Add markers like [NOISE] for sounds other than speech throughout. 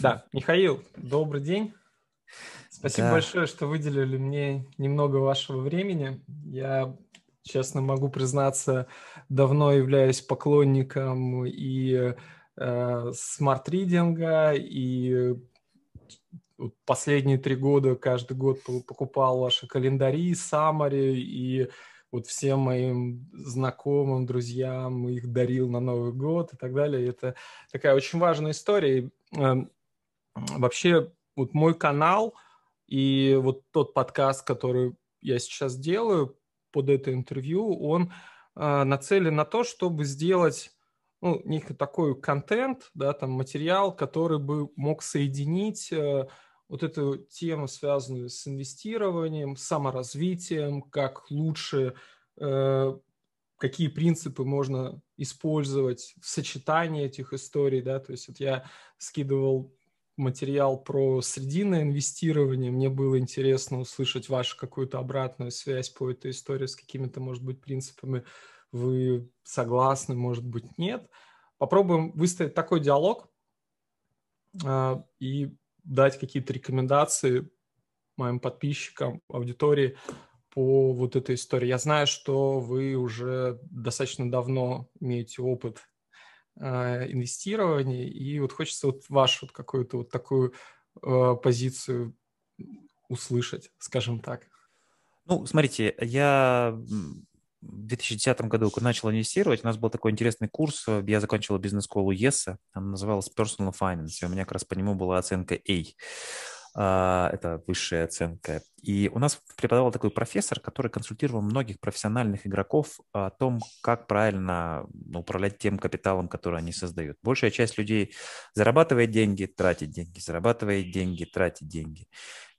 Да, Михаил, добрый день. Спасибо да. большое, что выделили мне немного вашего времени. Я, честно могу признаться, давно являюсь поклонником и э, смарт-ридинга, и последние три года каждый год покупал ваши календари, саммари, и вот всем моим знакомым, друзьям их дарил на Новый год и так далее. Это такая очень важная история. Вообще, вот мой канал и вот тот подкаст, который я сейчас делаю под это интервью, он э, нацелен на то, чтобы сделать ну, некий такой контент, да, там материал, который бы мог соединить э, вот эту тему, связанную с инвестированием, саморазвитием, как лучше, э, какие принципы можно использовать в сочетании этих историй, да, то есть вот я скидывал материал про срединное инвестирование, мне было интересно услышать вашу какую-то обратную связь по этой истории, с какими-то, может быть, принципами вы согласны, может быть, нет. Попробуем выставить такой диалог, э, и дать какие-то рекомендации моим подписчикам, аудитории по вот этой истории. Я знаю, что вы уже достаточно давно имеете опыт инвестирования, и вот хочется вот вашу вот какую-то вот такую э, позицию услышать, скажем так. Ну, смотрите, я в 2010 году начал инвестировать, у нас был такой интересный курс, я закончил бизнес-школу ЕСа, она называлась Personal Finance, и у меня как раз по нему была оценка A. А, это высшая оценка. И у нас преподавал такой профессор, который консультировал многих профессиональных игроков о том, как правильно ну, управлять тем капиталом, который они создают. Большая часть людей зарабатывает деньги, тратит деньги, зарабатывает деньги, тратит деньги.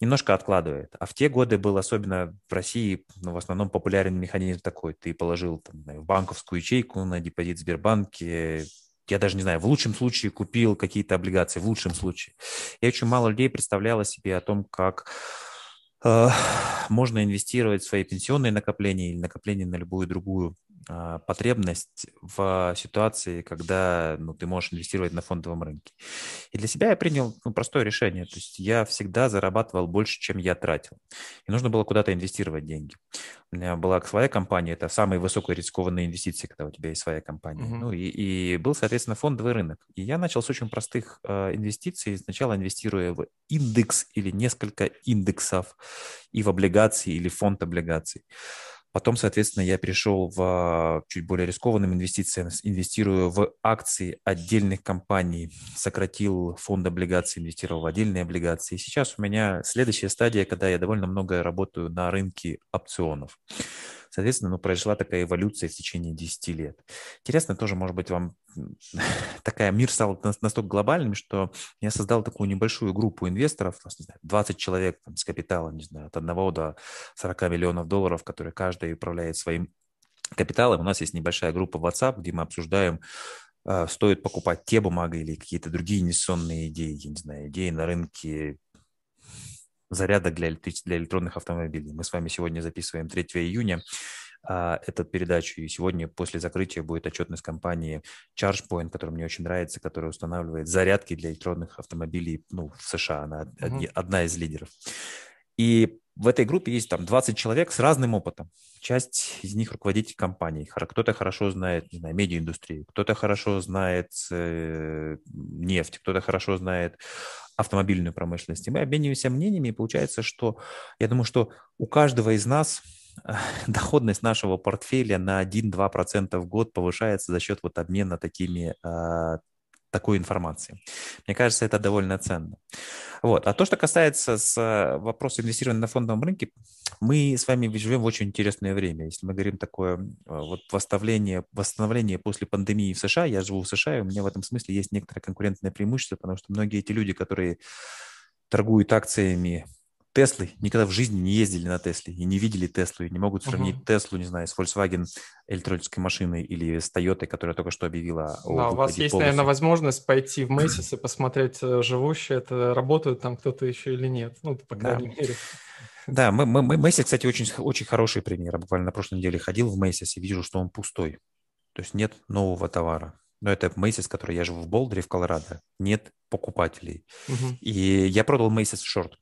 Немножко откладывает. А в те годы был особенно в России, ну, в основном популярен механизм такой. Ты положил там, в банковскую ячейку на депозит в Сбербанке, я даже не знаю, в лучшем случае купил какие-то облигации, в лучшем случае. И очень мало людей представляло себе о том, как э, можно инвестировать в свои пенсионные накопления или накопления на любую другую потребность в ситуации, когда ну, ты можешь инвестировать на фондовом рынке. И для себя я принял ну, простое решение. То есть я всегда зарабатывал больше, чем я тратил. И нужно было куда-то инвестировать деньги. У меня была своя компания, это самые высокорискованные инвестиции, когда у тебя есть своя компания. Uh-huh. Ну и, и был, соответственно, фондовый рынок. И я начал с очень простых э, инвестиций, сначала инвестируя в индекс или несколько индексов и в облигации или фонд облигаций. Потом, соответственно, я перешел в а, чуть более рискованным инвестициям, инвестирую в акции отдельных компаний, сократил фонд облигаций, инвестировал в отдельные облигации. Сейчас у меня следующая стадия, когда я довольно много работаю на рынке опционов. Соответственно, ну, произошла такая эволюция в течение 10 лет. Интересно тоже, может быть, вам [LAUGHS] такая мир стал настолько глобальным, что я создал такую небольшую группу инвесторов, не знаю, 20 человек там, с капиталом, не знаю, от 1 до 40 миллионов долларов, которые каждый управляет своим капиталом. У нас есть небольшая группа WhatsApp, где мы обсуждаем а, стоит покупать те бумаги или какие-то другие инвестиционные идеи, я не знаю, идеи на рынке зарядок для, для электронных автомобилей. Мы с вами сегодня записываем 3 июня а, эту передачу, и сегодня после закрытия будет отчетность компании ChargePoint, которая мне очень нравится, которая устанавливает зарядки для электронных автомобилей ну, в США. Она mm-hmm. одна из лидеров. И в этой группе есть там 20 человек с разным опытом. Часть из них руководитель компаний. Кто-то хорошо знает, не знаю, медиаиндустрию, кто-то хорошо знает э, нефть, кто-то хорошо знает автомобильную промышленность. И мы обмениваемся мнениями, и получается, что я думаю, что у каждого из нас [LAUGHS] доходность нашего портфеля на 1-2% в год повышается за счет вот обмена такими а, такой информации. Мне кажется, это довольно ценно. Вот. А то, что касается с э, вопроса инвестирования на фондовом рынке, мы с вами живем в очень интересное время. Если мы говорим такое э, вот восстановление, восстановление после пандемии в США, я живу в США, и у меня в этом смысле есть некоторое конкурентное преимущество, потому что многие эти люди, которые торгуют акциями Теслы никогда в жизни не ездили на Тесле и не видели Теслу, и не могут сравнить uh-huh. Теслу, не знаю, с Volkswagen электрической машиной или с Toyota, которая только что объявила о Да, у вас есть, полностью. наверное, возможность пойти в Мэйсис и посмотреть, э, живущие это, работают там кто-то еще или нет, ну, по крайней да. мере. Да, мы, мы, мы, Мэйсис, кстати, очень, очень хороший пример. Я буквально на прошлой неделе ходил в Мэйсис и вижу, что он пустой. То есть нет нового товара. Но это Macy's, который я живу в Болдере, в Колорадо, нет покупателей. Uh-huh. И я продал Macy's в шорт.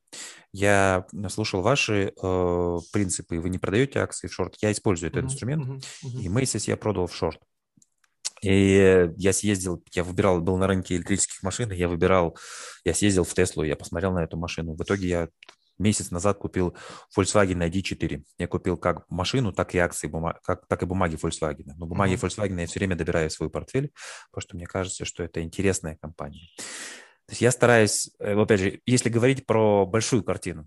Я слушал ваши э, принципы, вы не продаете акции в шорт, я использую этот uh-huh. инструмент. Uh-huh. и Macy's я продал в шорт. И я съездил, я выбирал, был на рынке электрических машин, я выбирал, я съездил в Теслу, я посмотрел на эту машину. В итоге я месяц назад купил Volkswagen ID4. Я купил как машину, так и акции, как, так и бумаги Volkswagen. Но бумаги uh-huh. Volkswagen я все время добираю в свой портфель, потому что мне кажется, что это интересная компания. То есть я стараюсь, э, опять же, если говорить про большую картину,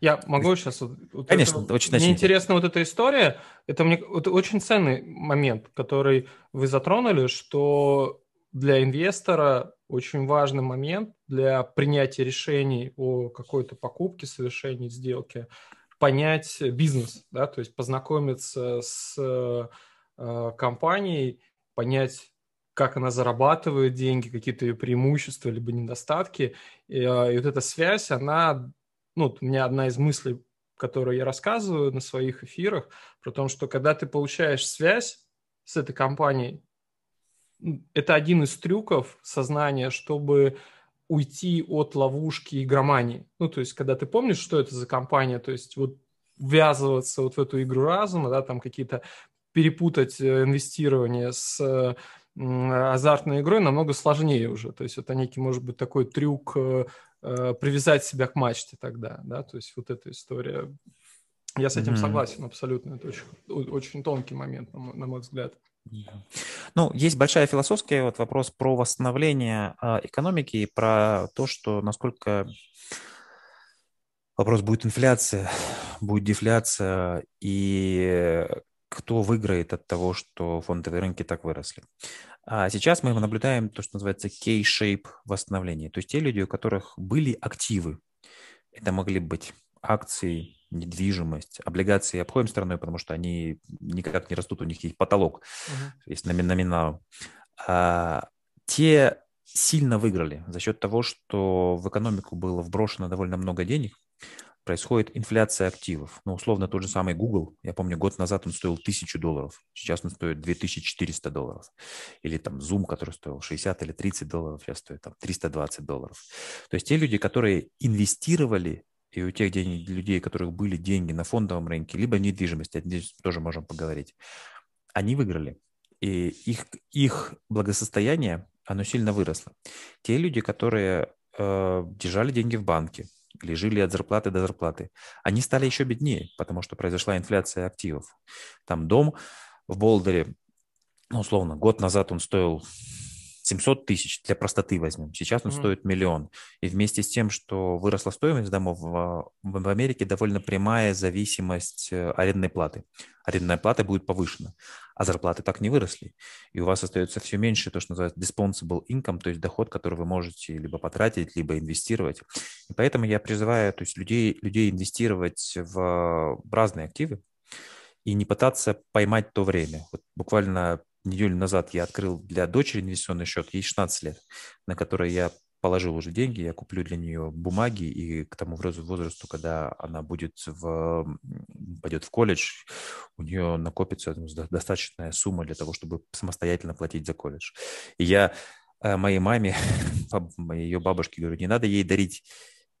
я могу сейчас... Вот Конечно, это, очень Мне интересна вот эта история. Это мне это очень ценный момент, который вы затронули, что для инвестора очень важный момент для принятия решений о какой-то покупке, совершении сделки, понять бизнес, да, то есть познакомиться с э, компанией, понять, как она зарабатывает деньги, какие-то ее преимущества либо недостатки. И, э, и вот эта связь, она, ну, у меня одна из мыслей, которую я рассказываю на своих эфирах, про то, что когда ты получаешь связь с этой компанией, это один из трюков сознания, чтобы уйти от ловушки игромании. Ну, то есть, когда ты помнишь, что это за компания, то есть вот ввязываться вот в эту игру разума, да, там какие-то перепутать э, инвестирование с азартной игрой намного сложнее уже. То есть это некий, может быть, такой трюк э, э, привязать себя к мачте тогда, да, то есть вот эта история. Я с этим mm-hmm. согласен абсолютно. Это очень, очень тонкий момент, на мой, на мой взгляд. Ну, есть большая философская вот вопрос про восстановление э, экономики и про то, что насколько вопрос будет инфляция, [SIGHS] будет дефляция и кто выиграет от того, что фондовые рынки так выросли. А сейчас мы наблюдаем то, что называется K-shape восстановление. То есть те люди, у которых были активы, это могли быть акции, недвижимость, облигации обходим стороной, потому что они никак не растут, у них есть потолок, uh-huh. есть номинал. А, те сильно выиграли за счет того, что в экономику было вброшено довольно много денег, происходит инфляция активов. Ну, условно, тот же самый Google, я помню, год назад он стоил 1000 долларов, сейчас он стоит 2400 долларов. Или там Zoom, который стоил 60 или 30 долларов, сейчас стоит там 320 долларов. То есть те люди, которые инвестировали и у тех денег, людей, у которых были деньги на фондовом рынке, либо недвижимость, здесь тоже можем поговорить, они выиграли. И их, их благосостояние, оно сильно выросло. Те люди, которые э, держали деньги в банке, или жили от зарплаты до зарплаты, они стали еще беднее, потому что произошла инфляция активов. Там дом в Болдере, ну, условно, год назад он стоил 700 тысяч, для простоты возьмем. Сейчас он mm-hmm. стоит миллион. И вместе с тем, что выросла стоимость домов, в Америке довольно прямая зависимость э, арендной платы. Арендная плата будет повышена, а зарплаты так не выросли. И у вас остается все меньше то, что называется dispensable income, то есть доход, который вы можете либо потратить, либо инвестировать. И поэтому я призываю то есть людей, людей инвестировать в разные активы, и не пытаться поймать то время. Вот буквально неделю назад я открыл для дочери инвестиционный счет, ей 16 лет, на который я положил уже деньги, я куплю для нее бумаги, и к тому возрасту, когда она будет в, пойдет в колледж, у нее накопится достаточная сумма для того, чтобы самостоятельно платить за колледж. И я э, моей маме, [LAUGHS] ее бабушке говорю, не надо ей дарить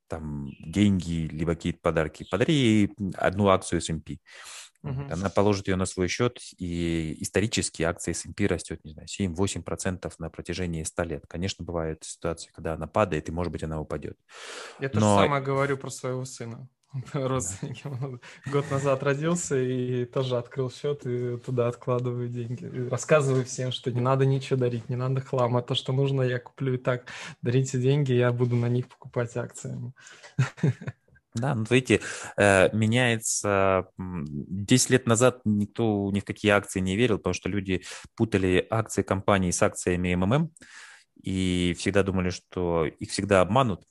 там деньги, либо какие-то подарки. Подари ей одну акцию S&P. Угу. Она положит ее на свой счет, и исторически акция S&P растет, не знаю, 7-8% на протяжении 100 лет. Конечно, бывают ситуации, когда она падает, и, может быть, она упадет. Я Но... то же самое говорю про своего сына. [LAUGHS] Родственники. Год назад родился и тоже открыл счет и туда откладываю деньги. И рассказываю всем, что не надо ничего дарить, не надо хлама. То, что нужно, я куплю и так. Дарите деньги, я буду на них покупать акциями. Да, ну, видите, э, меняется... 10 лет назад никто ни в какие акции не верил, потому что люди путали акции компании с акциями МММ и всегда думали, что их всегда обманут.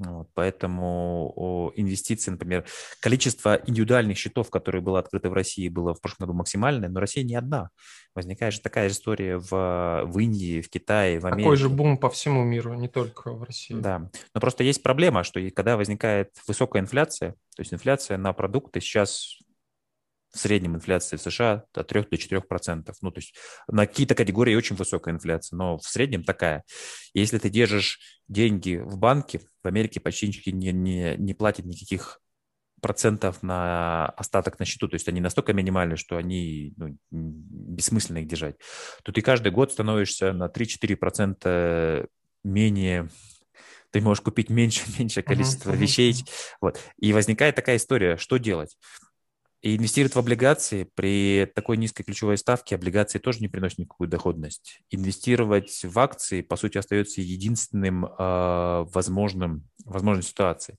Вот, поэтому инвестиции, например, количество индивидуальных счетов, которые было открыто в России, было в прошлом году максимальное, но Россия не одна. Возникает же такая история в, в Индии, в Китае, в Америке. Такой же бум по всему миру, не только в России. Да, но просто есть проблема, что когда возникает высокая инфляция, то есть инфляция на продукты сейчас В среднем инфляция в США от 3 до 4 процентов. Ну, то есть на какие-то категории очень высокая инфляция, но в среднем такая. Если ты держишь деньги в банке, в Америке почти не, не, не платят никаких процентов на остаток на счету, то есть они настолько минимальны, что они ну, бессмысленно их держать, то ты каждый год становишься на 3-4 процента менее ты можешь купить меньше [LAUGHS] меньше количество uh-huh, вещей. Uh-huh. Вот. И возникает такая история, что делать? И инвестировать в облигации при такой низкой ключевой ставке облигации тоже не приносят никакую доходность. Инвестировать в акции, по сути, остается единственным э, возможным, возможной ситуацией.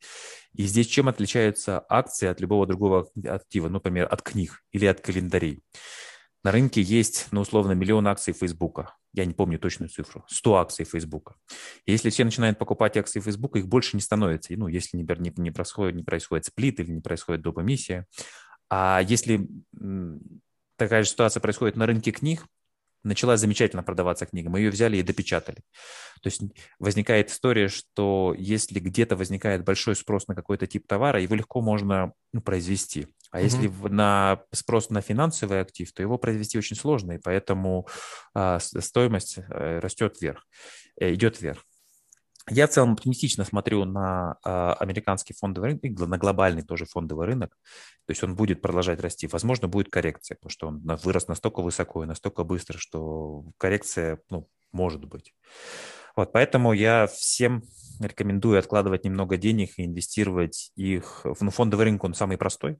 И здесь чем отличаются акции от любого другого актива, ну, например, от книг или от календарей? На рынке есть, ну, условно, миллион акций Фейсбука. Я не помню точную цифру. 100 акций Фейсбука. Если все начинают покупать акции Фейсбука, их больше не становится. Ну, если не, не, не, происходит, не происходит сплит или не происходит доп. А если такая же ситуация происходит на рынке книг, начала замечательно продаваться книга, мы ее взяли и допечатали. То есть возникает история, что если где-то возникает большой спрос на какой-то тип товара, его легко можно ну, произвести. А mm-hmm. если на спрос на финансовый актив, то его произвести очень сложно, и поэтому а, стоимость а, растет вверх, э, идет вверх. Я в целом оптимистично смотрю на э, американский фондовый рынок, на глобальный тоже фондовый рынок. То есть он будет продолжать расти. Возможно, будет коррекция, потому что он вырос настолько высоко и настолько быстро, что коррекция ну, может быть. Вот, поэтому я всем рекомендую откладывать немного денег и инвестировать их. Ну, фондовый рынок, он самый простой,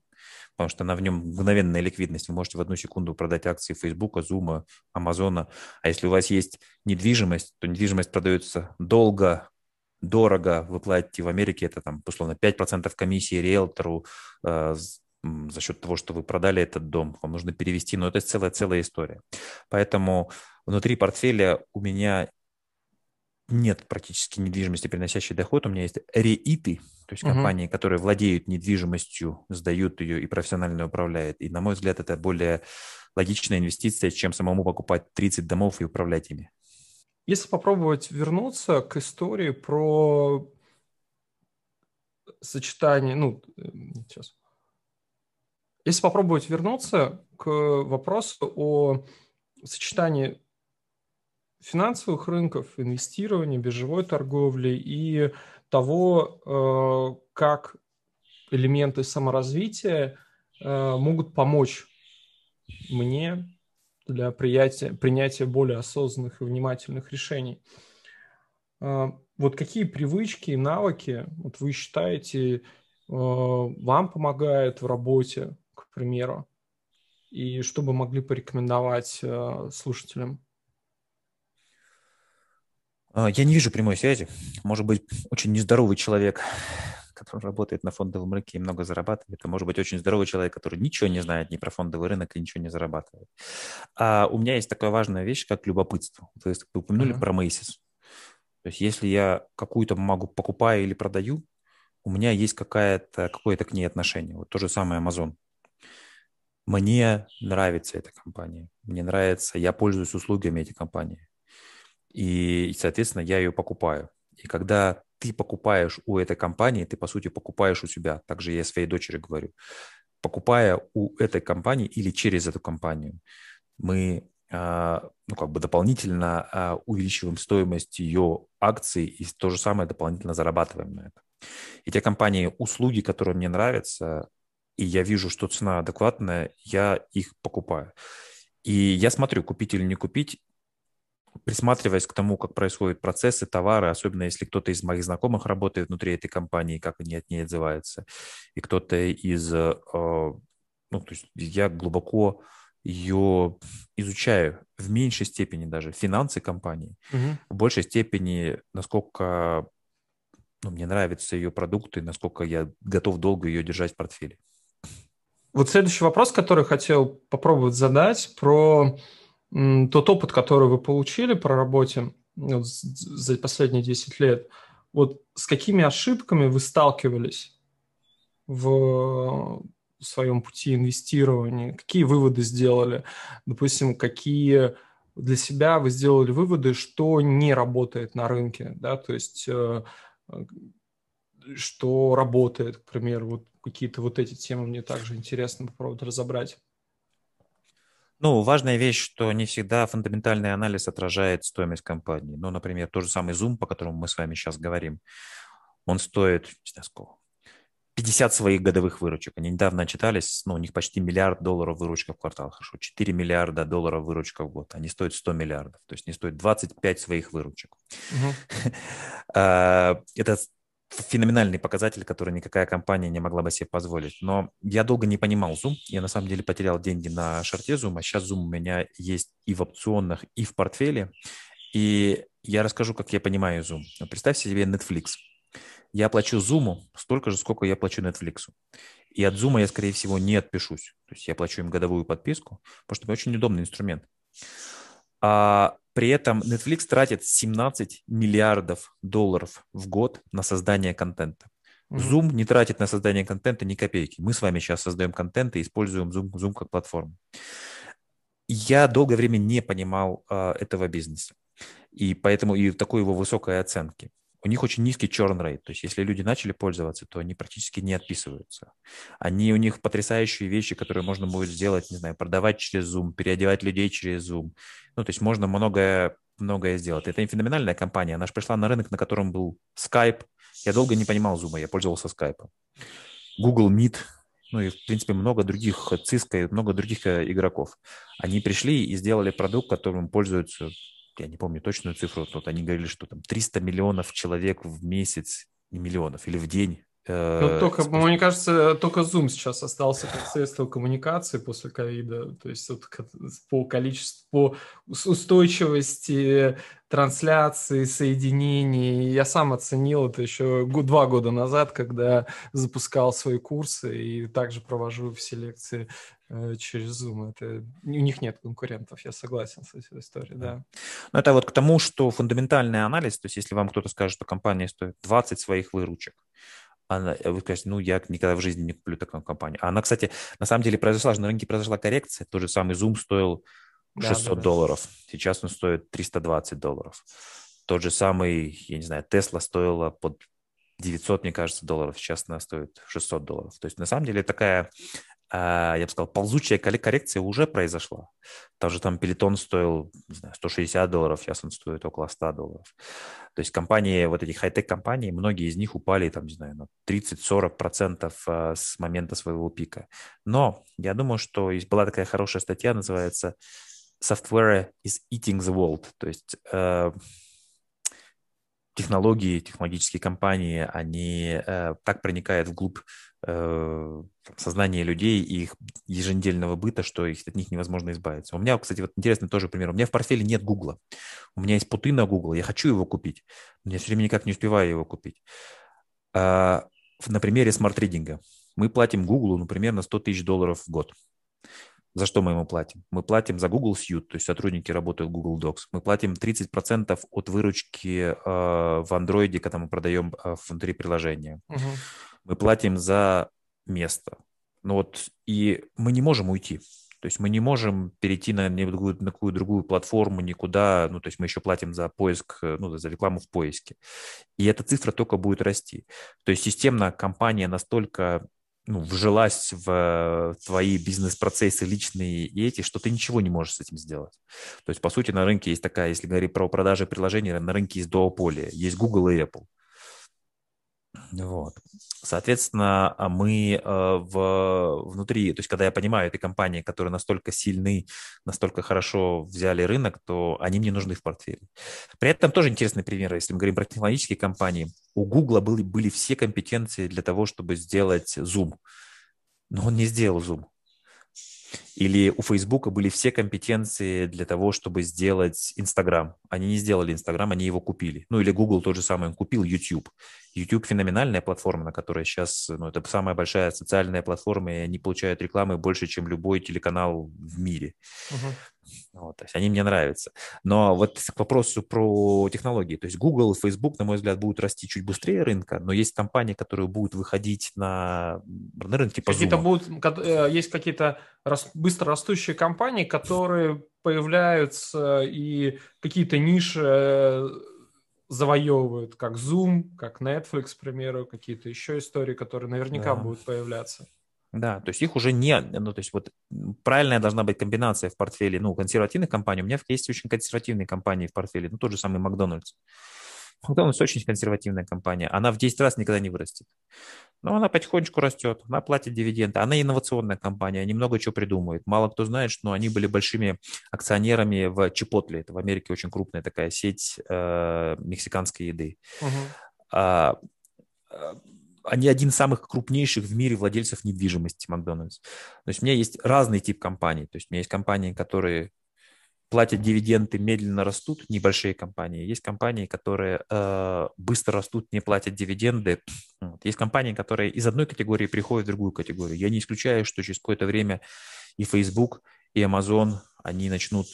потому что на в нем мгновенная ликвидность. Вы можете в одну секунду продать акции Facebook, Zoom, Amazon. А если у вас есть недвижимость, то недвижимость продается долго, дорого, вы платите в Америке, это там, условно, 5% комиссии риэлтору э, за счет того, что вы продали этот дом, вам нужно перевести, но это целая-целая история. Поэтому внутри портфеля у меня нет практически недвижимости, приносящей доход. У меня есть реиты, то есть uh-huh. компании, которые владеют недвижимостью, сдают ее и профессионально управляют. И, на мой взгляд, это более логичная инвестиция, чем самому покупать 30 домов и управлять ими. Если попробовать вернуться к истории про сочетание, ну, сейчас. Если попробовать вернуться к вопросу о сочетании финансовых рынков, инвестирования, биржевой торговли и того, э, как элементы саморазвития э, могут помочь мне для принятия, принятия более осознанных и внимательных решений. А, вот какие привычки и навыки вот вы считаете э, вам помогают в работе, к примеру, и что бы могли порекомендовать э, слушателям? А, я не вижу прямой связи. Может быть, очень нездоровый человек который работает на фондовом рынке и много зарабатывает, это может быть очень здоровый человек, который ничего не знает ни про фондовый рынок и ничего не зарабатывает. А у меня есть такая важная вещь, как любопытство. То есть вы упомянули uh-huh. про Macy's. То есть если я какую-то бумагу покупаю или продаю, у меня есть какая-то, какое-то к ней отношение. Вот то же самое Amazon. Мне нравится эта компания. Мне нравится, я пользуюсь услугами этой компании. И, соответственно, я ее покупаю. И когда ты покупаешь у этой компании, ты, по сути, покупаешь у себя. Также я своей дочери говорю. Покупая у этой компании или через эту компанию, мы а, ну, как бы дополнительно а, увеличиваем стоимость ее акций и то же самое дополнительно зарабатываем на это. И те компании, услуги, которые мне нравятся, и я вижу, что цена адекватная, я их покупаю. И я смотрю, купить или не купить, присматриваясь к тому, как происходят процессы, товары, особенно если кто-то из моих знакомых работает внутри этой компании, как они от ней отзываются, и кто-то из... Э, ну, то есть я глубоко ее изучаю в меньшей степени даже финансы компании, угу. в большей степени, насколько ну, мне нравятся ее продукты, насколько я готов долго ее держать в портфеле. Вот следующий вопрос, который хотел попробовать задать, про тот опыт, который вы получили по работе вот, за последние 10 лет, вот с какими ошибками вы сталкивались в своем пути инвестирования? Какие выводы сделали? Допустим, какие для себя вы сделали выводы, что не работает на рынке, да, то есть э, что работает, к примеру, вот какие-то вот эти темы мне также интересно попробовать разобрать. Ну, важная вещь, что не всегда фундаментальный анализ отражает стоимость компании. Ну, например, тот же самый Zoom, по которому мы с вами сейчас говорим, он стоит, не знаю сколько, 50 своих годовых выручек. Они недавно отчитались, ну, у них почти миллиард долларов выручка в квартал. Хорошо, 4 миллиарда долларов выручка в год. Они стоят 100 миллиардов, то есть не стоят 25 своих выручек. [LAUGHS] А, это феноменальный показатель, который никакая компания не могла бы себе позволить. Но я долго не понимал Zoom. Я на самом деле потерял деньги на шарте Zoom, а сейчас Zoom у меня есть и в опционах, и в портфеле. И я расскажу, как я понимаю Zoom. Представьте себе Netflix. Я плачу Zoom столько же, сколько я плачу Netflix. И от Zoom я, скорее всего, не отпишусь. То есть я плачу им годовую подписку, потому что это очень удобный инструмент. А при этом Netflix тратит 17 миллиардов долларов в год на создание контента. Zoom не тратит на создание контента ни копейки. Мы с вами сейчас создаем контент и используем Zoom, Zoom как платформу. Я долгое время не понимал э, этого бизнеса. И поэтому и такой его высокой оценки у них очень низкий churn rate, то есть если люди начали пользоваться, то они практически не отписываются. Они, у них потрясающие вещи, которые можно будет сделать, не знаю, продавать через Zoom, переодевать людей через Zoom. Ну, то есть можно многое, многое сделать. Это феноменальная компания, она же пришла на рынок, на котором был Skype. Я долго не понимал Zoom, я пользовался Skype. Google Meet, ну и, в принципе, много других, Cisco и много других э, игроков. Они пришли и сделали продукт, которым пользуются я не помню точную цифру, вот они говорили, что там 300 миллионов человек в месяц, не миллионов, или в день ну, только, мне кажется, только Zoom сейчас остался как средство коммуникации после ковида. То есть вот по количеству, по устойчивости трансляции, соединений. Я сам оценил это еще два года назад, когда запускал свои курсы и также провожу все лекции э, через Zoom. Это, у них нет конкурентов, я согласен с этой историей, да. Ну, это вот к тому, что фундаментальный анализ, то есть если вам кто-то скажет, что компания стоит 20 своих выручек, она, вы скажете, ну, я никогда в жизни не куплю такую компанию. А она, кстати, на самом деле произошла, на рынке произошла коррекция. Тот же самый Zoom стоил 600 да, да, долларов. Сейчас он стоит 320 долларов. Тот же самый, я не знаю, Tesla стоила под 900, мне кажется, долларов. Сейчас она стоит 600 долларов. То есть, на самом деле, такая я бы сказал, ползучая коррекция уже произошла. Даже там Пелетон стоил, не знаю, 160 долларов, сейчас он стоит около 100 долларов. То есть компании, вот эти хай-тек компании, многие из них упали, там, не знаю, на 30-40% а, с момента своего пика. Но я думаю, что была такая хорошая статья, называется «Software is eating the world». То есть э, технологии, технологические компании, они э, так проникают вглубь э, сознания людей и их еженедельного быта, что их, от них невозможно избавиться. У меня, кстати, вот интересный тоже пример. У меня в портфеле нет Гугла. У меня есть путы на Google, я хочу его купить, но я все время никак не успеваю его купить. А, на примере смарт-ридинга. Мы платим Google, ну, примерно 100 тысяч долларов в год. За что мы ему платим? Мы платим за Google Suite, то есть сотрудники работают в Google Docs. Мы платим 30% от выручки э, в Android, когда мы продаем э, внутри приложения. Угу. Мы платим за место. Ну вот, и мы не можем уйти. То есть мы не можем перейти на, на какую другую платформу, никуда. Ну, то есть мы еще платим за поиск, э, ну, за рекламу в поиске. И эта цифра только будет расти. То есть системно компания настолько ну, вжилась в твои бизнес-процессы личные и эти, что ты ничего не можешь с этим сделать. То есть, по сути, на рынке есть такая, если говорить про продажи приложений, на рынке есть дуополия, есть Google и Apple. Вот. Соответственно, а мы э, в, внутри, то есть когда я понимаю этой компании, которые настолько сильны, настолько хорошо взяли рынок, то они мне нужны в портфеле. При этом тоже интересный пример, если мы говорим про технологические компании, у Google были, были все компетенции для того, чтобы сделать Zoom, но он не сделал Zoom. Или у Фейсбука были все компетенции для того, чтобы сделать Инстаграм. Они не сделали Инстаграм, они его купили. Ну или Google тот же самый, он купил YouTube. YouTube феноменальная платформа, на которой сейчас, ну это самая большая социальная платформа, и они получают рекламы больше, чем любой телеканал в мире. Uh-huh. Вот, то есть они мне нравятся. Но вот к вопросу про технологии. То есть Google и Facebook, на мой взгляд, будут расти чуть быстрее рынка, но есть компании, которые будут выходить на, на рынок типа какие-то будут, э, Есть какие-то быстро растущие компании, которые появляются и какие-то ниши э, завоевывают, как Zoom, как Netflix, к примеру, какие-то еще истории, которые наверняка да. будут появляться. Да, то есть их уже не, ну, то есть вот правильная должна быть комбинация в портфеле, ну, консервативных компаний. У меня есть очень консервативные компании в портфеле, ну, тот же самый Макдональдс. Макдональдс очень консервативная компания, она в 10 раз никогда не вырастет. Но она потихонечку растет, она платит дивиденды, она инновационная компания, они много чего придумывают. Мало кто знает, что они были большими акционерами в Чипотле, это в Америке очень крупная такая сеть э, мексиканской еды. Uh-huh. А, они один из самых крупнейших в мире владельцев недвижимости Макдональдс. То есть у меня есть разный тип компаний. То есть у меня есть компании, которые платят дивиденды, медленно растут, небольшие компании. Есть компании, которые э, быстро растут, не платят дивиденды. Вот. Есть компании, которые из одной категории переходят в другую категорию. Я не исключаю, что через какое-то время и Facebook, и Amazon, они начнут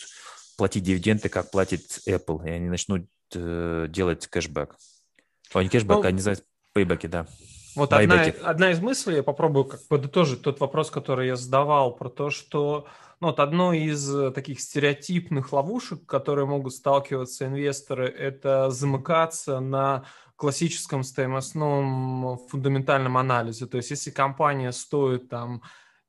платить дивиденды, как платит Apple, и они начнут э, делать кэшбэк. О, не кэшбэк, ну, а они называют пейбеки, да. Вот одна, одна из мыслей, я попробую как подытожить тот вопрос, который я задавал, про то, что ну, вот одно из э, таких стереотипных ловушек, которые могут сталкиваться инвесторы, это замыкаться на классическом стоимостном фундаментальном анализе. То есть, если компания стоит там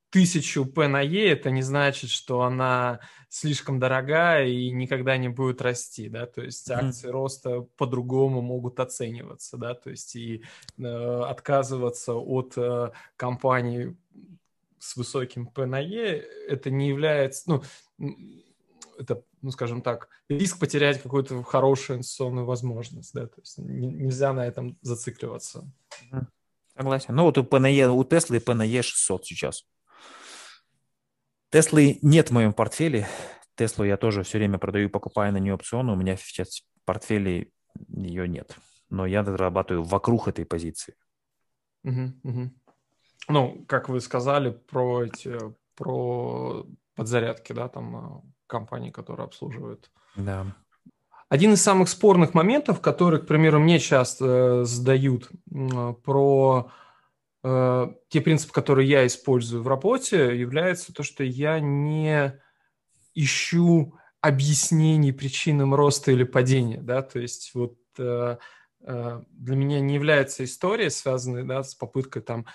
тысячу P на E, это не значит, что она слишком дорогая и никогда не будет расти, да, то есть акции mm-hmm. роста по-другому могут оцениваться, да, то есть и э, отказываться от э, компаний с высоким P на E это не является, ну, это, ну, скажем так, риск потерять какую-то хорошую инвестиционную возможность, да, то есть нельзя на этом зацикливаться. Согласен. Ну, вот у E, у Теслы E 600 сейчас. Теслы нет в моем портфеле. Теслу я тоже все время продаю и покупаю на нее опционы. У меня сейчас в портфеле ее нет. Но я зарабатываю вокруг этой позиции. Угу, угу. Ну, как вы сказали про эти, про подзарядки, да, там а, компании, которые обслуживают. Да. Один из самых спорных моментов, который, к примеру, мне часто э, задают про Э, те принципы, которые я использую в работе, является то, что я не ищу объяснений причинам роста или падения, да, то есть вот э, э, для меня не является история, связанная, да, с попыткой там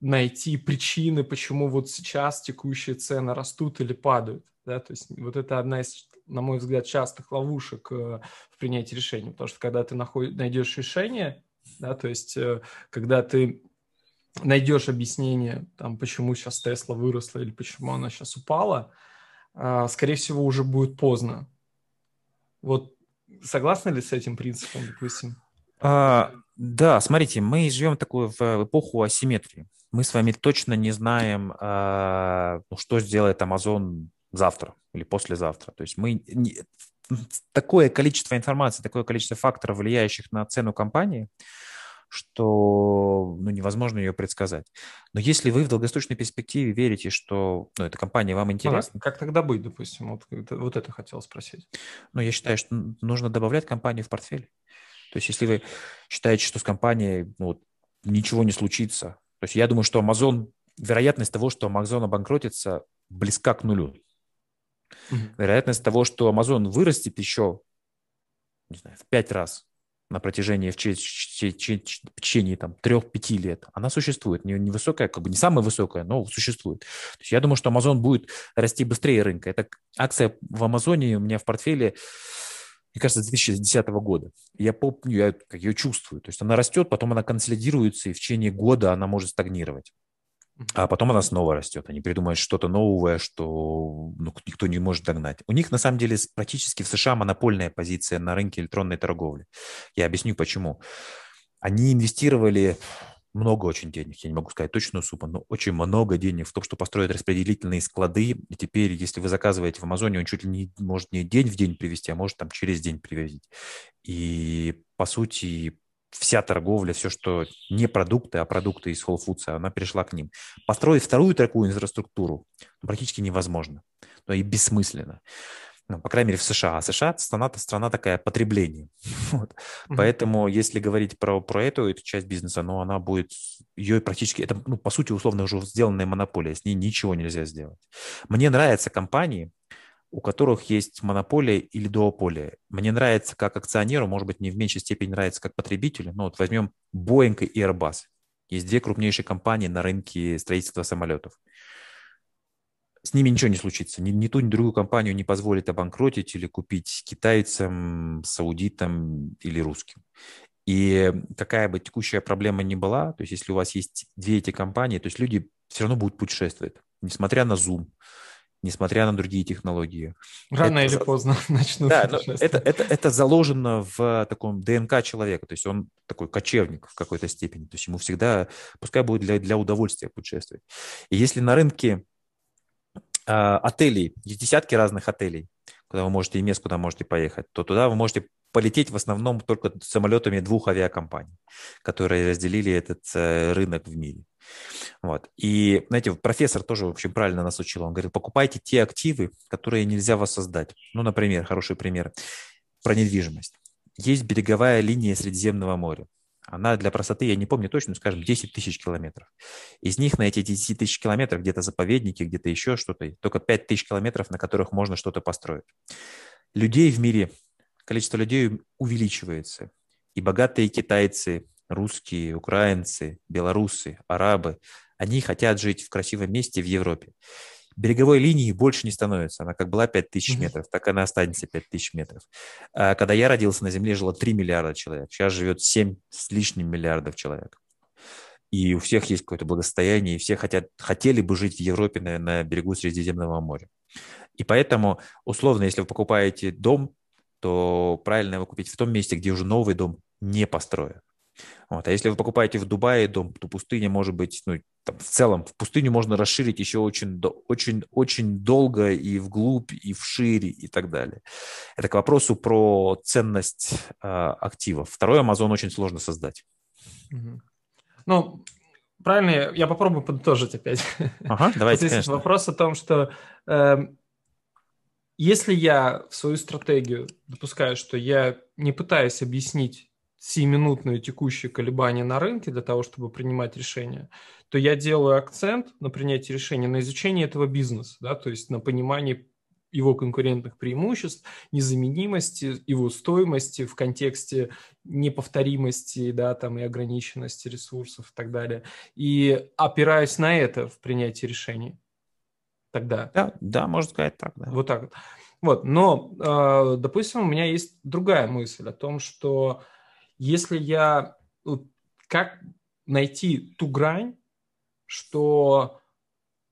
найти причины, почему вот сейчас текущие цены растут или падают, да, то есть вот это одна из, на мой взгляд, частых ловушек в принятии решений, потому что когда ты находишь, найдешь решение, да, то есть э, когда ты найдешь объяснение, там, почему сейчас Тесла выросла или почему она сейчас упала, а, скорее всего, уже будет поздно. Вот согласны ли с этим принципом, допустим? А, да, смотрите, мы живем такую в эпоху асимметрии. Мы с вами точно не знаем, а, ну, что сделает Amazon завтра или послезавтра. То есть мы не, такое количество информации, такое количество факторов, влияющих на цену компании, что ну, невозможно ее предсказать. Но если вы в долгосрочной перспективе верите, что ну, эта компания вам интересна... Ну, как тогда быть, допустим? Вот, вот это хотел спросить. Ну, я считаю, что нужно добавлять компанию в портфель. То есть если вы считаете, что с компанией ну, ничего не случится, то есть я думаю, что Amazon, вероятность того, что Amazon обанкротится, близка к нулю. Вероятность того, что Amazon вырастет еще, не знаю, в пять раз, на протяжении в течение там трех-пяти лет, она существует. Не, не высокая, как бы не самая высокая, но существует. То есть я думаю, что Amazon будет расти быстрее рынка. Это акция в Амазоне у меня в портфеле, мне кажется, с 2010 года. Я помню, я ее чувствую. То есть она растет, потом она консолидируется, и в течение года она может стагнировать. А потом она снова растет. Они придумают что-то новое, что ну, никто не может догнать. У них на самом деле практически в США монопольная позиция на рынке электронной торговли. Я объясню почему. Они инвестировали много очень денег, я не могу сказать точную сумму, но очень много денег в том, что построить распределительные склады. И теперь, если вы заказываете в Амазоне, он чуть ли не может не день в день привезти, а может там через день привозить. И по сути вся торговля, все, что не продукты, а продукты из Whole Foods, она перешла к ним. Построить вторую такую инфраструктуру практически невозможно, но и бессмысленно. Ну, по крайней мере, в США. А США страна, страна такая потребление. [LAUGHS] Вот. Mm-hmm. Поэтому, если говорить про, про эту, эту часть бизнеса, ну, она будет, ее практически, это, ну, по сути, условно уже сделанная монополия, с ней ничего нельзя сделать. Мне нравятся компании, у которых есть монополия или дуополия. Мне нравится как акционеру, может быть, не в меньшей степени нравится как потребителю. Но вот возьмем Boeing и Airbus. Есть две крупнейшие компании на рынке строительства самолетов. С ними ничего не случится. Ни, ни ту, ни другую компанию не позволит обанкротить или купить китайцам, саудитам или русским. И какая бы текущая проблема ни была, то есть если у вас есть две эти компании, то есть люди все равно будут путешествовать, несмотря на Zoom, несмотря на другие технологии. Рано это, или поздно [LAUGHS] начнут Да, это, это, это заложено в таком ДНК человека, то есть он такой кочевник в какой-то степени, то есть ему всегда, пускай будет для, для удовольствия путешествовать. И если на рынке э, отелей, есть десятки разных отелей, куда вы можете и мест, куда можете поехать, то туда вы можете полететь в основном только самолетами двух авиакомпаний, которые разделили этот э, рынок в мире. Вот. И, знаете, профессор тоже, общем, правильно нас учил. Он говорит, покупайте те активы, которые нельзя воссоздать. Ну, например, хороший пример про недвижимость. Есть береговая линия Средиземного моря. Она для простоты, я не помню точно, скажем, 10 тысяч километров. Из них на эти 10 тысяч километров где-то заповедники, где-то еще что-то, только 5 тысяч километров, на которых можно что-то построить. Людей в мире, количество людей увеличивается. И богатые китайцы, русские, украинцы, белорусы, арабы, они хотят жить в красивом месте в Европе. Береговой линии больше не становится. Она как была 5000 метров, так она останется 5000 метров. А когда я родился, на Земле жило 3 миллиарда человек. Сейчас живет 7 с лишним миллиардов человек. И у всех есть какое-то благосостояние, и все хотят, хотели бы жить в Европе на, на берегу Средиземного моря. И поэтому, условно, если вы покупаете дом, то правильно его купить в том месте, где уже новый дом не построен. Вот. А если вы покупаете в Дубае дом, то пустыня может быть, ну, там, в целом, в пустыню можно расширить еще очень, очень, очень долго и вглубь, и вширь, и так далее. Это к вопросу про ценность э, активов. Второй Amazon очень сложно создать. Ну, правильно, я попробую подытожить опять. Ага, [LAUGHS] давайте, Здесь конечно. вопрос о том, что э, если я в свою стратегию допускаю, что я не пытаюсь объяснить сиюминутные текущие колебания на рынке для того, чтобы принимать решения, то я делаю акцент на принятии решения на изучение этого бизнеса, да, то есть на понимании его конкурентных преимуществ, незаменимости, его стоимости в контексте неповторимости, да, там и ограниченности ресурсов и так далее. И опираюсь на это в принятии решений. Тогда. Да, да, можно сказать так, да. Вот так вот. Вот, но, э, допустим, у меня есть другая мысль о том, что если я... Как найти ту грань, что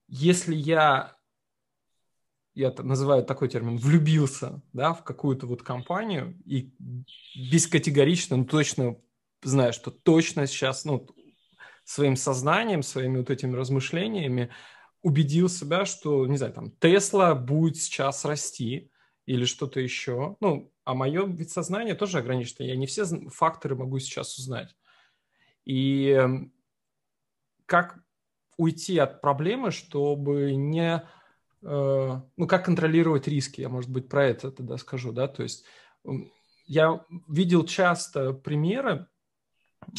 если я, я называю такой термин, влюбился да, в какую-то вот компанию и бескатегорично, но точно знаю, что точно сейчас ну, своим сознанием, своими вот этими размышлениями убедил себя, что, не знаю, там, Тесла будет сейчас расти или что-то еще. Ну, а мое вид сознания тоже ограничено. Я не все факторы могу сейчас узнать. И эм, как уйти от проблемы, чтобы не... Э, ну, как контролировать риски? Я, может быть, про это тогда скажу, да? То есть я видел часто примеры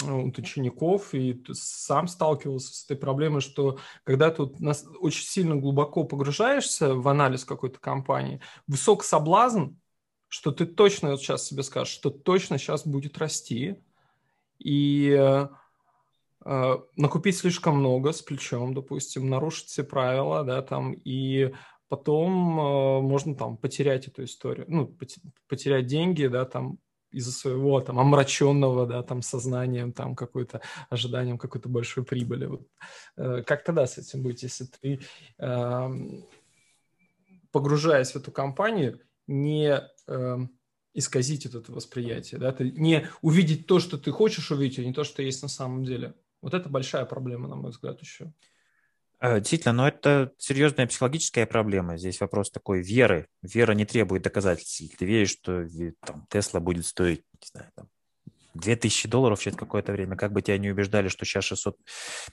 вот, учеников и сам сталкивался с этой проблемой, что когда ты очень сильно глубоко погружаешься в анализ какой-то компании, высок соблазн что ты точно вот сейчас себе скажешь, что точно сейчас будет расти, и э, э, накупить слишком много с плечом, допустим, нарушить все правила, да, там, и потом э, можно там потерять эту историю, ну, потерять деньги, да, там, из-за своего там омраченного, да, там сознанием, там какой-то ожиданием какой-то большой прибыли. Вот. Э, как тогда с этим быть, если ты, э, погружаясь в эту компанию, не э, исказить это восприятие, да, ты не увидеть то, что ты хочешь увидеть, а не то, что есть на самом деле. Вот это большая проблема, на мой взгляд, еще. Э, действительно, но это серьезная психологическая проблема. Здесь вопрос такой веры. Вера не требует доказательств. Ты веришь, что там, Тесла будет стоить, не знаю, там, 2000 долларов через какое-то время, как бы тебя не убеждали, что сейчас 600,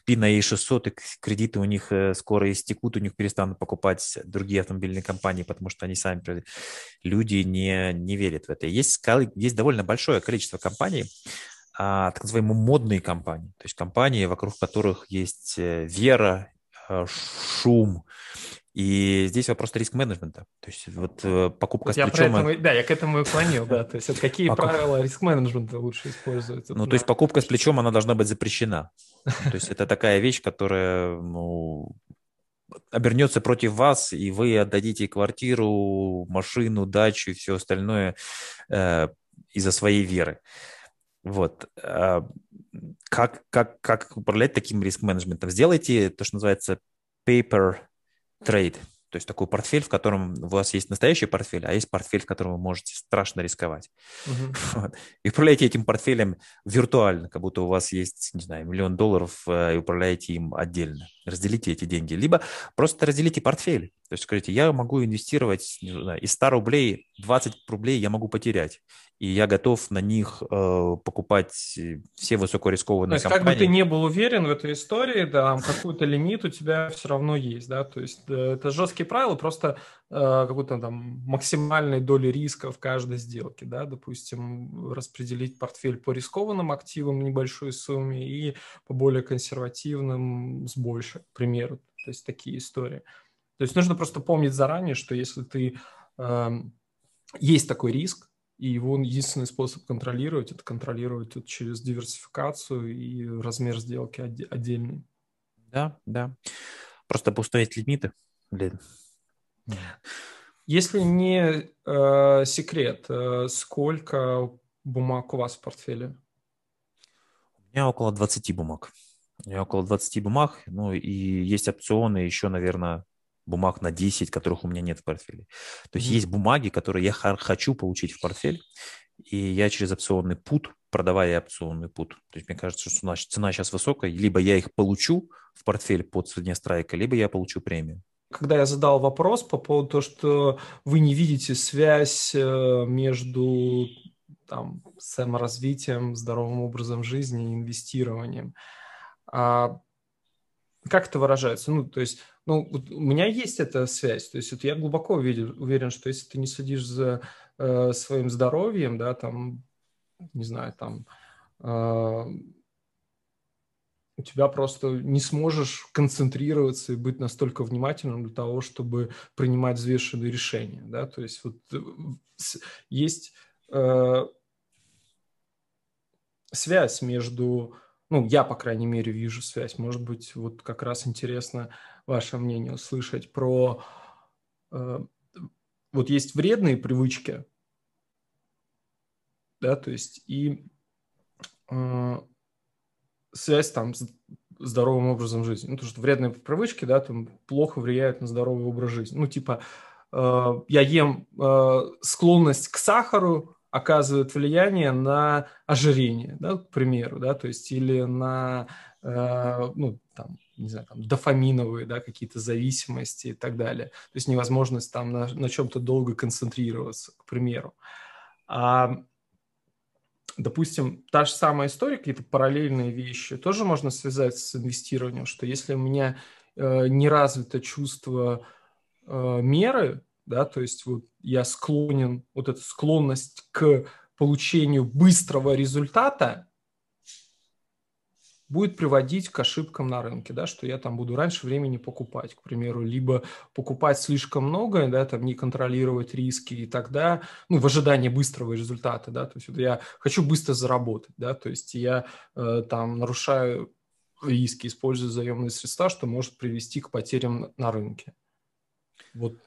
пина и 600, и кредиты у них э, скоро истекут, у них перестанут покупать другие автомобильные компании, потому что они сами, люди не, не верят в это. Есть, есть довольно большое количество компаний, а, так называемые модные компании, то есть компании, вокруг которых есть э, вера, шум И здесь вопрос риск-менеджмента. То есть вот э, покупка вот с я плечом... Этому, да, я к этому и клонил, да. [LAUGHS] То есть какие Покуп... правила риск-менеджмента лучше использовать? Ну, то есть покупка с плечом, она должна быть запрещена. То есть это такая вещь, которая, ну, обернется против вас, и вы отдадите квартиру, машину, дачу и все остальное э, из-за своей веры. Вот. Э, как, как, как управлять таким риск-менеджментом? Сделайте то, что называется paper trade. То есть такой портфель, в котором у вас есть настоящий портфель, а есть портфель, в котором вы можете страшно рисковать. Uh-huh. [LAUGHS] Вот. И управляете этим портфелем виртуально, как будто у вас есть, не знаю, миллион долларов, э, и управляете им отдельно. Разделите эти деньги. Либо просто разделите портфель. То есть скажите, я могу инвестировать знаю, из 100 рублей 20 рублей я могу потерять и я готов на них э, покупать все высокорискованные то есть, компании. Как бы ты не был уверен в этой истории, да, какой-то лимит у тебя все равно есть, да, то есть э, это жесткие правила, просто э, какой-то там максимальной доли риска в каждой сделке, да, допустим, распределить портфель по рискованным активам небольшой сумме и по более консервативным с большей, к примеру, то есть такие истории. То есть нужно просто помнить заранее, что если ты э, есть такой риск, и его единственный способ контролировать – это контролировать это через диверсификацию и размер сделки отдельный. Да, да. Просто поставить лимиты. Блин. Если не э, секрет, э, сколько бумаг у вас в портфеле? У меня около 20 бумаг. У меня около 20 бумаг, ну и есть опционы еще, наверное, бумаг на 10, которых у меня нет в портфеле. То есть mm-hmm. есть бумаги, которые я хочу получить в портфель, и я через опционный пут, продавая опционный пут, то есть мне кажется, что цена сейчас высокая, либо я их получу в портфель по цене страйка, либо я получу премию. Когда я задал вопрос по поводу того, что вы не видите связь э, между там, саморазвитием, здоровым образом жизни и инвестированием, а как это выражается? Ну, то есть ну, вот у меня есть эта связь. То есть вот я глубоко уверен, уверен, что если ты не следишь за э, своим здоровьем, да, там, не знаю, там, э, у тебя просто не сможешь концентрироваться и быть настолько внимательным для того, чтобы принимать взвешенные решения, да, то есть вот э, есть э, связь между ну, я, по крайней мере, вижу связь. Может быть, вот как раз интересно ваше мнение услышать про... Э, вот есть вредные привычки, да, то есть и э, связь там с здоровым образом жизни. Ну, потому что вредные привычки, да, там плохо влияют на здоровый образ жизни. Ну, типа, э, я ем э, склонность к сахару, оказывает влияние на ожирение, да, к примеру, да, то есть или на, э, ну, там, не знаю, там, дофаминовые, да, какие-то зависимости и так далее. То есть невозможность там на, на чем-то долго концентрироваться, к примеру. А, допустим, та же самая история, какие-то параллельные вещи тоже можно связать с инвестированием, что если у меня э, не развито чувство э, меры, да, то есть вот я склонен, вот эта склонность к получению быстрого результата будет приводить к ошибкам на рынке, да, что я там буду раньше времени покупать, к примеру, либо покупать слишком много, да, там не контролировать риски, и тогда, ну, в ожидании быстрого результата, да, то есть вот я хочу быстро заработать, да, то есть я э, там нарушаю риски, используя заемные средства, что может привести к потерям на рынке. Вот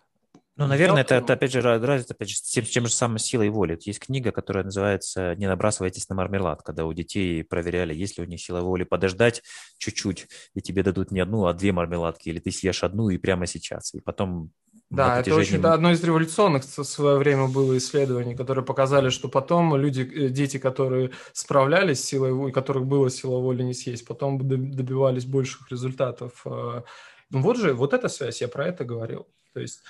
ну, наверное, это, это опять же разница опять же, с тем, тем же самым силой воли. Есть книга, которая называется «Не набрасывайтесь на мармелад», когда у детей проверяли, есть ли у них сила воли подождать чуть-чуть, и тебе дадут не одну, а две мармеладки, или ты съешь одну и прямо сейчас, и потом да, это очень да, одно из революционных в свое время было исследований, которые показали, что потом люди, э, дети, которые справлялись с силой воли, у которых было сила воли не съесть, потом добивались больших результатов. Э. Ну вот же, вот эта связь, я про это говорил. То есть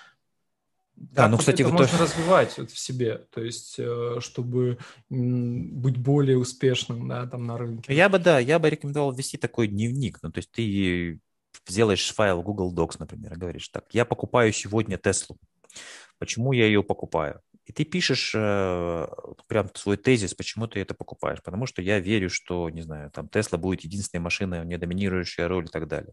да, ну, кстати, это вот можно то... развивать вот в себе, то есть, э, чтобы быть более успешным, да, там на рынке. Я бы, да, я бы рекомендовал ввести такой дневник, ну, то есть ты сделаешь файл Google Docs, например, и говоришь, так, я покупаю сегодня Теслу, почему я ее покупаю? И ты пишешь э, прям свой тезис, почему ты это покупаешь. Потому что я верю, что, не знаю, там Тесла будет единственной машиной, у нее доминирующая роль и так далее.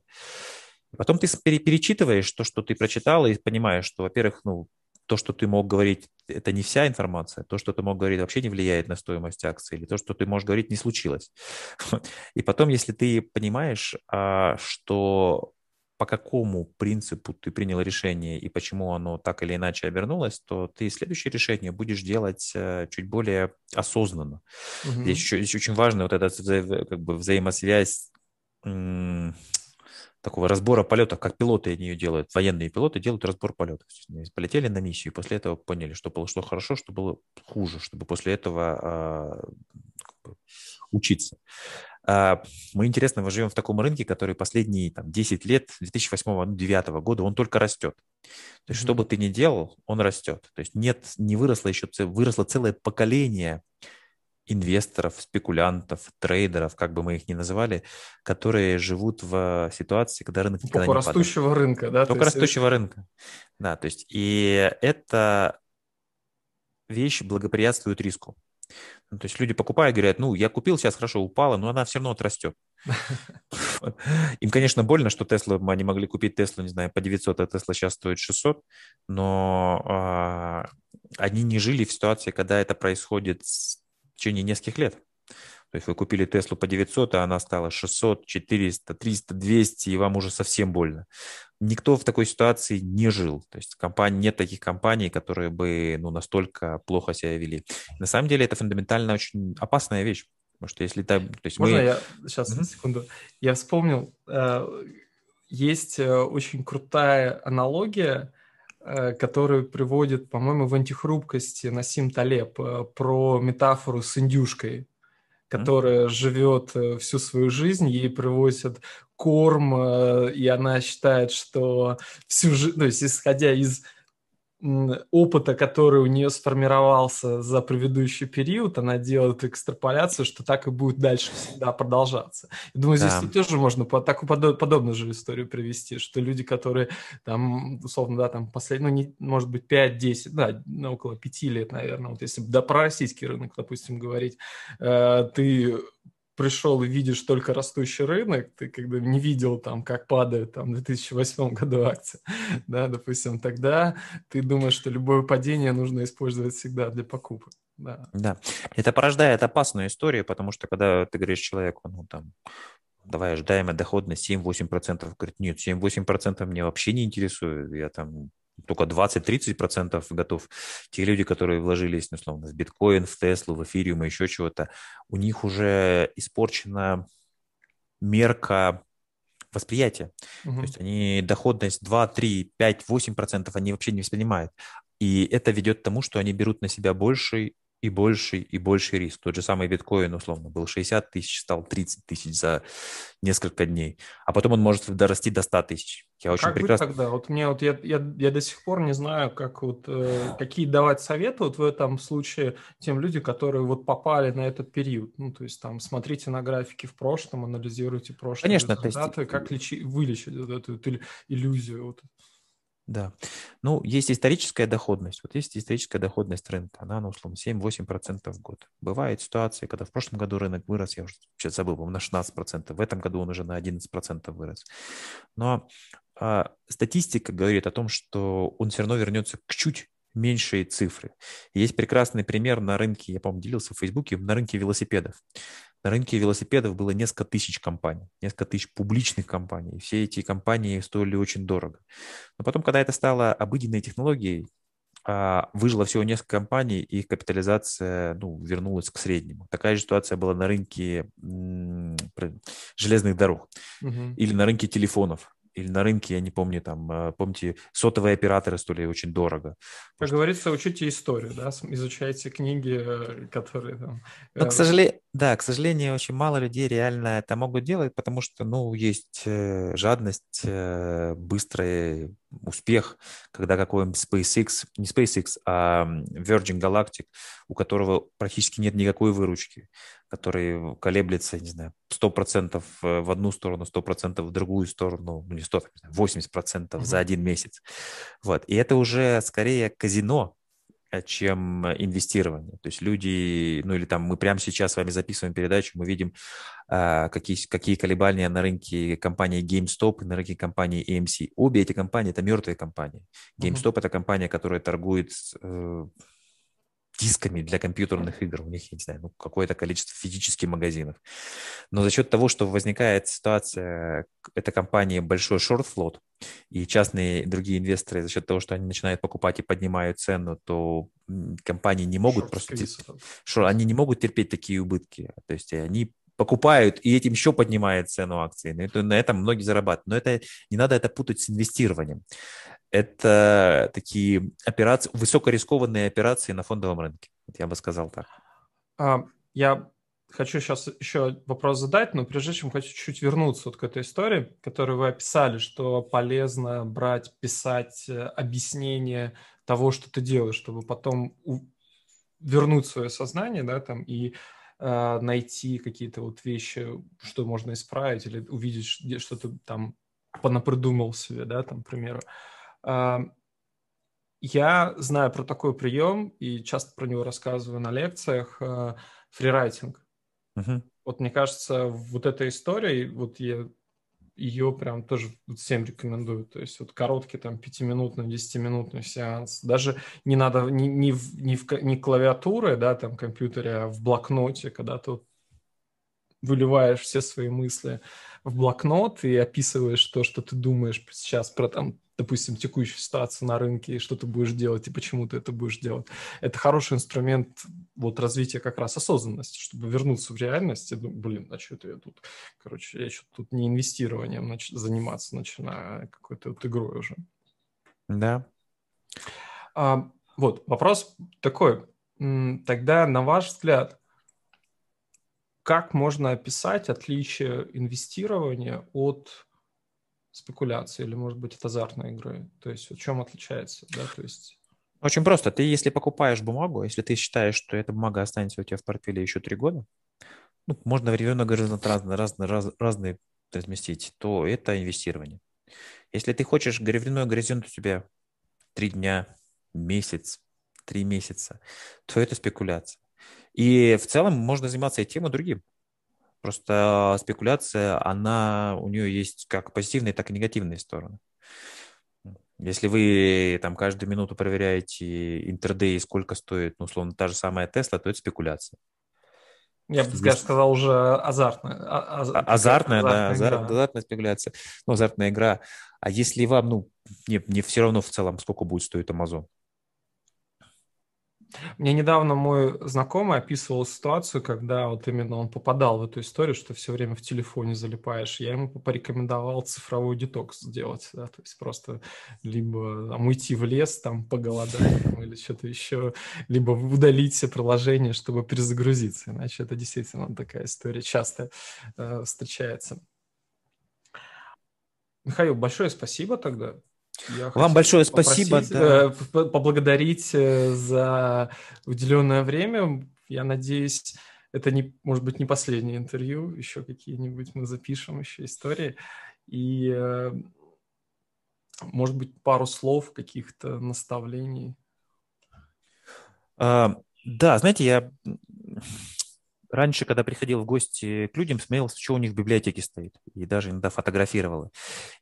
Потом ты перечитываешь то, что ты прочитал, и понимаешь, что, во-первых, ну, то, что ты мог говорить, это не вся информация, то, что ты мог говорить, вообще не влияет на стоимость акции, или то, что ты можешь говорить, не случилось. [LAUGHS] И потом, если ты понимаешь, а, что по какому принципу ты принял решение и почему оно так или иначе обернулось, то ты следующее решение будешь делать э, чуть более осознанно. Угу. Здесь, еще, здесь очень важно вот эта как бы взаимосвязь такого разбора полетов, как пилоты они ее делают. Военные пилоты делают разбор полетов. Полетели на миссию, после этого поняли, что было что хорошо, что было хуже, чтобы после этого э, учиться. А, мы, интересно, мы живем в таком рынке, который последние там, 10 лет, 2008-2009 ну, года, он только растет. То есть, mm-hmm. что бы ты ни делал, он растет. То есть, нет, не выросло еще, выросло целое поколение инвесторов, спекулянтов, трейдеров, как бы мы их ни называли, которые живут в ситуации, когда рынок никогда Только не растущего падает. рынка, да? Только растущего есть... рынка. Да, то есть и это вещь благоприятствует риску. Ну, то есть люди покупают, говорят, ну, я купил, сейчас хорошо упала, но она все равно отрастет. [LAUGHS] Им, конечно, больно, что Тесла, они могли купить Теслу, не знаю, по 900, а Тесла сейчас стоит 600, но а, они не жили в ситуации, когда это происходит в течение нескольких лет. То есть вы купили Теслу по 900, а она стала 600, 400, 300, 200, и вам уже совсем больно. Никто в такой ситуации не жил. То есть компания, нет таких компаний, которые бы ну, настолько плохо себя вели. На самом деле это фундаментально очень опасная вещь. Потому что если там... То есть Можно мы... я сейчас, mm-hmm. секунду. Я вспомнил, э, есть э, очень крутая аналогия, которую приводит, по-моему, в антихрупкости Насим Талеб про метафору с индюшкой которая mm-hmm. живет э, всю свою жизнь, ей привозят корм, э, и она считает, что всю жизнь, то есть исходя из опыта, который у нее сформировался за предыдущий период, она делает экстраполяцию, что так и будет дальше всегда продолжаться. Я думаю, здесь да. тоже можно по, такую подобную же историю привести, что люди, которые там, условно, да, там последние, ну, не, может быть, 5-10, да, ну, около 5 лет, наверное, вот если да, про российский рынок, допустим, говорить, э, ты пришел и видишь только растущий рынок, ты как бы не видел там, как падает там в 2008 году акция, [LAUGHS] да, допустим, тогда ты думаешь, что любое падение нужно использовать всегда для покупок. Да. да, это порождает опасную историю, потому что когда ты говоришь человеку, ну там, давай ожидаемая доходность 7-8%, говорит, нет, 7-8% мне вообще не интересует, я там только 20-30% готов. Те люди, которые вложились, ну, условно, в биткоин, в Теслу, в эфириум и еще чего-то, у них уже испорчена мерка восприятия. Угу. То есть они доходность 2, 3, 5, 8% они вообще не воспринимают. И это ведет к тому, что они берут на себя больший и больший, и больший риск. Тот же самый биткоин, условно, был 60 тысяч, стал 30 тысяч за несколько дней. А потом он может дорасти до 100 тысяч. Я очень как прекрасно... тогда? Вот мне вот я, я, я до сих пор не знаю, как вот, э, какие давать советы вот в этом случае тем людям, которые вот попали на этот период. Ну, то есть там смотрите на графики в прошлом, анализируйте прошлые Конечно, результаты, есть... как лечи, вылечить вот эту, эту иллюзию. Вот. Да. Ну, есть историческая доходность. Вот есть историческая доходность рынка. Она, ну, условно, 7-8% в год. Бывают ситуации, когда в прошлом году рынок вырос, я уже сейчас забыл, на 16%. В этом году он уже на 11% вырос. Но а, статистика говорит о том, что он все равно вернется к чуть меньшие цифры. Есть прекрасный пример на рынке, я, по-моему, делился в Фейсбуке, на рынке велосипедов. На рынке велосипедов было несколько тысяч компаний, несколько тысяч публичных компаний. Все эти компании стоили очень дорого. Но потом, когда это стало обыденной технологией, а, выжило всего несколько компаний, и их капитализация ну, вернулась к среднему. Такая же ситуация была на рынке железных дорог угу. или на рынке телефонов или на рынке, я не помню, там, а, помните, сотовые операторы стоили очень дорого. Как говорится, учите историю, да, изучайте книги, э, которые там... Но, к э, сожалению, да, к сожалению, очень мало людей реально это могут делать, потому что, ну, есть э, жадность, быстрый успех, когда какой-нибудь SpaceX, не SpaceX, а Virgin Galactic, у которого практически нет никакой выручки, который колеблется, не знаю, 100% в одну сторону, 100% в другую сторону, ну не 100, 80% mm-hmm. за один месяц. Вот. И это уже скорее казино, э, чем инвестирование. То есть люди, ну или там мы прямо сейчас с вами записываем передачу, мы видим, э, какие, какие колебания на рынке компании GameStop и на рынке компании AMC. Обе эти компании – это мертвые компании. GameStop uh-huh. – это компания, которая торгует э, дисками для компьютерных игр. У них, я не знаю, ну, какое-то количество физических магазинов. Но за счет того, что возникает ситуация, эта компания большой шорт-флот, и частные другие инвесторы за счет того, что они начинают покупать и поднимают цену, то компании не могут Шорт просто... Шор, они не могут терпеть такие убытки. То есть они покупают, и этим еще поднимает цену акций. На этом многие зарабатывают. Но это не надо это путать с инвестированием это такие операции, высокорискованные операции на фондовом рынке. Я бы сказал так. А, я хочу сейчас еще вопрос задать, но прежде чем хочу чуть вернуться вот к этой истории, которую вы описали, что полезно брать, писать э, объяснение того, что ты делаешь, чтобы потом вернуть свое сознание, да, там, и э, найти какие-то вот вещи, что можно исправить, или увидеть, что ты там понапридумал себе, да, там, к примеру. Я знаю про такой прием и часто про него рассказываю на лекциях. Э, фрирайтинг. Uh-huh. Вот мне кажется, вот эта история, вот я ее прям тоже всем рекомендую. То есть вот короткий там пятиминутный, десятиминутный сеанс. Даже не надо не, не, в, не, в, не клавиатуры, да, там компьютере, а в блокноте, когда ты выливаешь все свои мысли в блокнот и описываешь то, что ты думаешь сейчас про там допустим, текущую ситуацию на рынке, и что ты будешь делать, и почему ты это будешь делать. Это хороший инструмент вот развития как раз осознанности, чтобы вернуться в реальность и думать, блин, а что это я тут, короче, я что-то тут не инвестированием нач- заниматься начинаю, а какой-то вот игрой уже. Да. А, вот, вопрос такой. Тогда, на ваш взгляд, как можно описать отличие инвестирования от спекуляции или, может быть, от азартной игры? То есть в чем отличается, да, то есть... Очень просто. Ты, если покупаешь бумагу, если ты считаешь, что эта бумага останется у тебя в портфеле еще три года, ну, можно временно горизонт разный, разный, раз, разный разместить, то это инвестирование. Если ты хочешь временной горизонт у тебя три дня, месяц, три месяца, то это спекуляция. И в целом можно заниматься и тем, и другим. Просто спекуляция, она, у нее есть как позитивные, так и негативные стороны. Если вы там каждую минуту проверяете интердей, сколько стоит, ну, условно, та же самая Тесла, то это спекуляция. Я бы Здесь... сказал уже азартная. А, аз... Азартная, да, азарт, азартная спекуляция. Ну, азартная игра. А если вам, ну, не, не все равно в целом, сколько будет стоить Amazon? Мне недавно мой знакомый описывал ситуацию, когда вот именно он попадал в эту историю, что все время в телефоне залипаешь. Я ему порекомендовал цифровой детокс сделать, да, то есть просто либо там, уйти в лес, там, поголодать, или что-то еще, либо удалить все приложения, чтобы перезагрузиться, иначе это действительно такая история часто э, встречается. Михаил, большое спасибо тогда. Я Вам большое спасибо. Да. Э, поблагодарить э, за уделенное время. Я надеюсь, это не, может быть не последнее интервью, еще какие-нибудь мы запишем, еще истории. И, э, может быть, пару слов, каких-то наставлений. А, да, знаете, я раньше, когда приходил в гости к людям, смотрел, что у них в библиотеке стоит. И даже иногда фотографировал.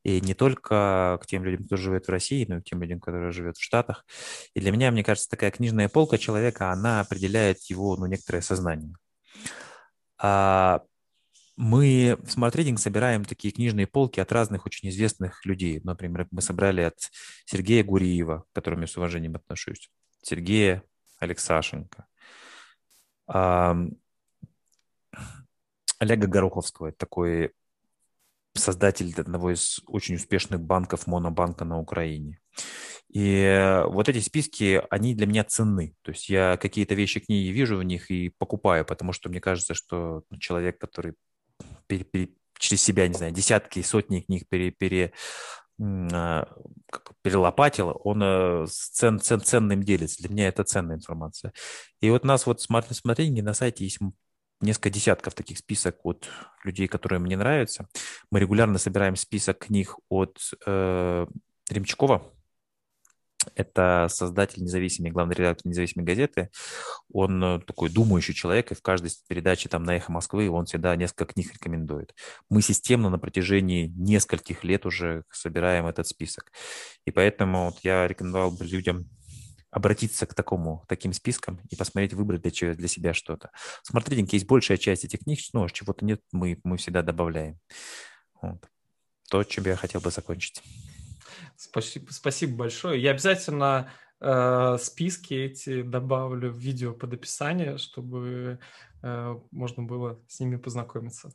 И не только к тем людям, которые живут в России, но и к тем людям, которые живут в Штатах. И для меня, мне кажется, такая книжная полка человека, она определяет его, ну, некоторое сознание. А мы в Smart Reading собираем такие книжные полки от разных очень известных людей. Например, мы собрали от Сергея Гуриева, к которому я с уважением отношусь, Сергея Алексашенко, Олега Гороховского, такой создатель одного из очень успешных банков, монобанка на Украине. И вот эти списки, они для меня ценны. То есть я какие-то вещи книги вижу в них и покупаю, потому что мне кажется, что человек, который пере, пере, через себя, не знаю, десятки, сотни книг пере, пере, а, перелопатил, он э, цен, цен, ценным делится. Для меня это ценная информация. И вот у нас вот смотрите, на сайте есть несколько десятков таких список от людей, которые мне нравятся. Мы регулярно собираем список книг от э, Ремчкова, это создатель независимой, главный редактор независимой газеты. Он э, такой думающий человек, и в каждой передаче там на «Эхо Москвы» он всегда несколько книг рекомендует. Мы системно на протяжении нескольких лет уже собираем этот список. И поэтому вот я рекомендовал бы людям обратиться к такому, таким спискам и посмотреть, выбрать для, для себя что-то. Смотрите, есть большая часть этих книг, ну, чего-то нет, мы, мы всегда добавляем. Вот. То, чем я хотел бы закончить. Спасибо, спасибо большое. Я обязательно э, списки эти добавлю в видео под описание, чтобы э, можно было с ними познакомиться.